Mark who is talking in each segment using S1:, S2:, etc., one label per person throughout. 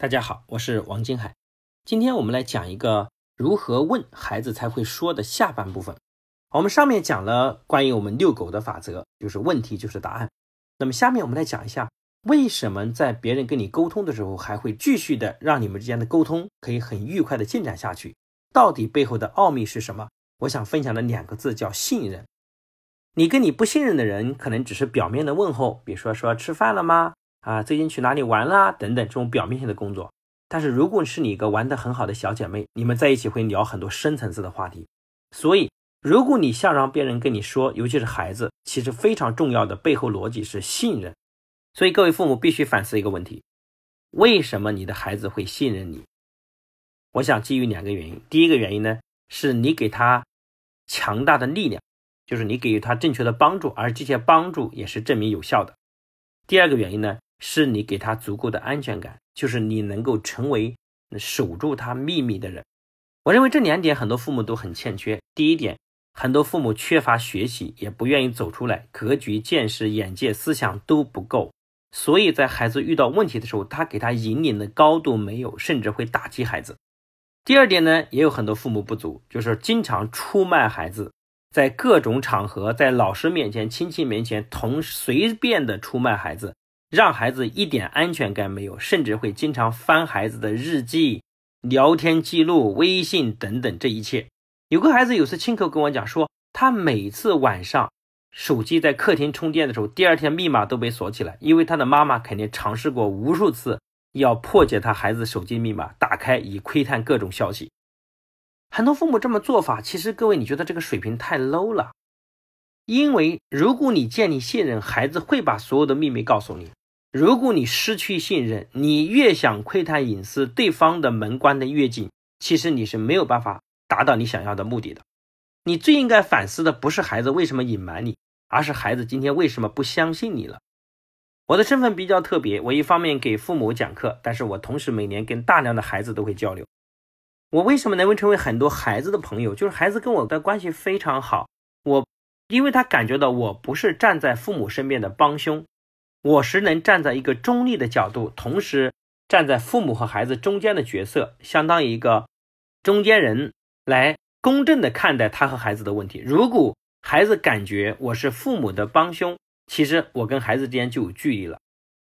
S1: 大家好，我是王金海。今天我们来讲一个如何问孩子才会说的下半部分。我们上面讲了关于我们遛狗的法则，就是问题就是答案。那么下面我们来讲一下，为什么在别人跟你沟通的时候，还会继续的让你们之间的沟通可以很愉快的进展下去？到底背后的奥秘是什么？我想分享的两个字叫信任。你跟你不信任的人，可能只是表面的问候，比如说说吃饭了吗？啊，最近去哪里玩啦？等等，这种表面性的工作。但是，如果是你一个玩得很好的小姐妹，你们在一起会聊很多深层次的话题。所以，如果你想让别人跟你说，尤其是孩子，其实非常重要的背后逻辑是信任。所以，各位父母必须反思一个问题：为什么你的孩子会信任你？我想基于两个原因。第一个原因呢，是你给他强大的力量，就是你给予他正确的帮助，而这些帮助也是证明有效的。第二个原因呢？是你给他足够的安全感，就是你能够成为守住他秘密的人。我认为这两点很多父母都很欠缺。第一点，很多父母缺乏学习，也不愿意走出来，格局、见识、眼界、思想都不够，所以在孩子遇到问题的时候，他给他引领的高度没有，甚至会打击孩子。第二点呢，也有很多父母不足，就是经常出卖孩子，在各种场合，在老师面前、亲戚面前，同随便的出卖孩子。让孩子一点安全感没有，甚至会经常翻孩子的日记、聊天记录、微信等等。这一切，有个孩子有次亲口跟我讲说，他每次晚上手机在客厅充电的时候，第二天密码都被锁起来，因为他的妈妈肯定尝试过无数次要破解他孩子手机密码，打开以窥探各种消息。很多父母这么做法，其实各位你觉得这个水平太 low 了，因为如果你建立信任，孩子会把所有的秘密告诉你。如果你失去信任，你越想窥探隐私，对方的门关的越紧，其实你是没有办法达到你想要的目的的。你最应该反思的不是孩子为什么隐瞒你，而是孩子今天为什么不相信你了。我的身份比较特别，我一方面给父母讲课，但是我同时每年跟大量的孩子都会交流。我为什么能够成为很多孩子的朋友？就是孩子跟我的关系非常好，我因为他感觉到我不是站在父母身边的帮凶。我是能站在一个中立的角度，同时站在父母和孩子中间的角色，相当于一个中间人，来公正的看待他和孩子的问题。如果孩子感觉我是父母的帮凶，其实我跟孩子之间就有距离了，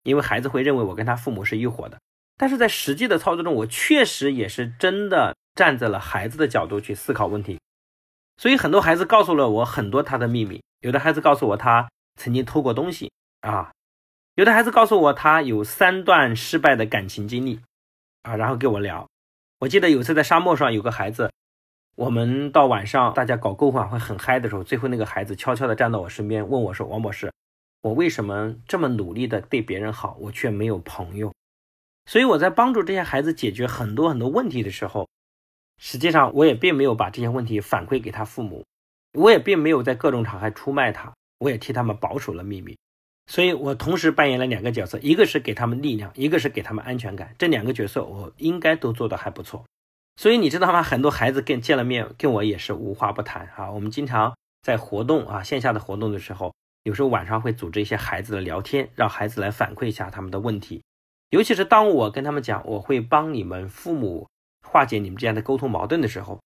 S1: 因为孩子会认为我跟他父母是一伙的。但是在实际的操作中，我确实也是真的站在了孩子的角度去思考问题。所以很多孩子告诉了我很多他的秘密，有的孩子告诉我他曾经偷过东西啊。有的孩子告诉我，他有三段失败的感情经历，啊，然后跟我聊。我记得有次在沙漠上，有个孩子，我们到晚上大家搞篝火会很嗨的时候，最后那个孩子悄悄地站到我身边，问我说：“王博士，我为什么这么努力的对别人好，我却没有朋友？”所以我在帮助这些孩子解决很多很多问题的时候，实际上我也并没有把这些问题反馈给他父母，我也并没有在各种场合出卖他，我也替他们保守了秘密。所以我同时扮演了两个角色，一个是给他们力量，一个是给他们安全感。这两个角色我应该都做得还不错。所以你知道吗？很多孩子跟见了面，跟我也是无话不谈啊。我们经常在活动啊，线下的活动的时候，有时候晚上会组织一些孩子的聊天，让孩子来反馈一下他们的问题。尤其是当我跟他们讲，我会帮你们父母化解你们之间的沟通矛盾的时候，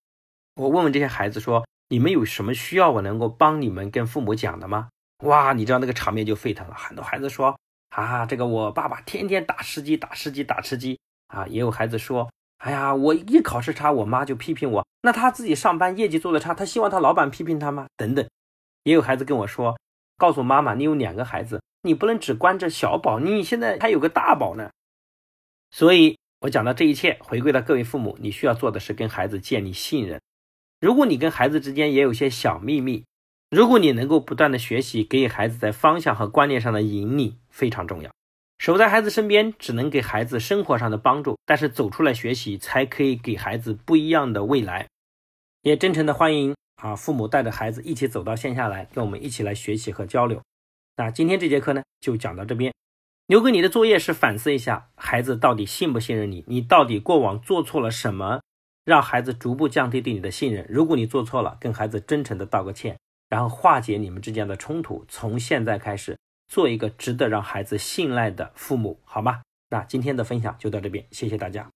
S1: 我问问这些孩子说：你们有什么需要我能够帮你们跟父母讲的吗？哇，你知道那个场面就沸腾了，很多孩子说啊，这个我爸爸天天打吃鸡，打吃鸡，打吃鸡啊。也有孩子说，哎呀，我一考试差，我妈就批评我。那他自己上班业绩做的差，他希望他老板批评他吗？等等。也有孩子跟我说，告诉妈妈，你有两个孩子，你不能只关着小宝，你现在还有个大宝呢。所以，我讲到这一切，回归到各位父母，你需要做的是跟孩子建立信任。如果你跟孩子之间也有些小秘密。如果你能够不断的学习，给予孩子在方向和观念上的引领非常重要。守在孩子身边，只能给孩子生活上的帮助，但是走出来学习，才可以给孩子不一样的未来。也真诚的欢迎啊，父母带着孩子一起走到线下来，跟我们一起来学习和交流。那今天这节课呢，就讲到这边。留给你的作业是反思一下，孩子到底信不信任你？你到底过往做错了什么，让孩子逐步降低对你的信任？如果你做错了，跟孩子真诚的道个歉。然后化解你们之间的冲突，从现在开始做一个值得让孩子信赖的父母，好吗？那今天的分享就到这边，谢谢大家。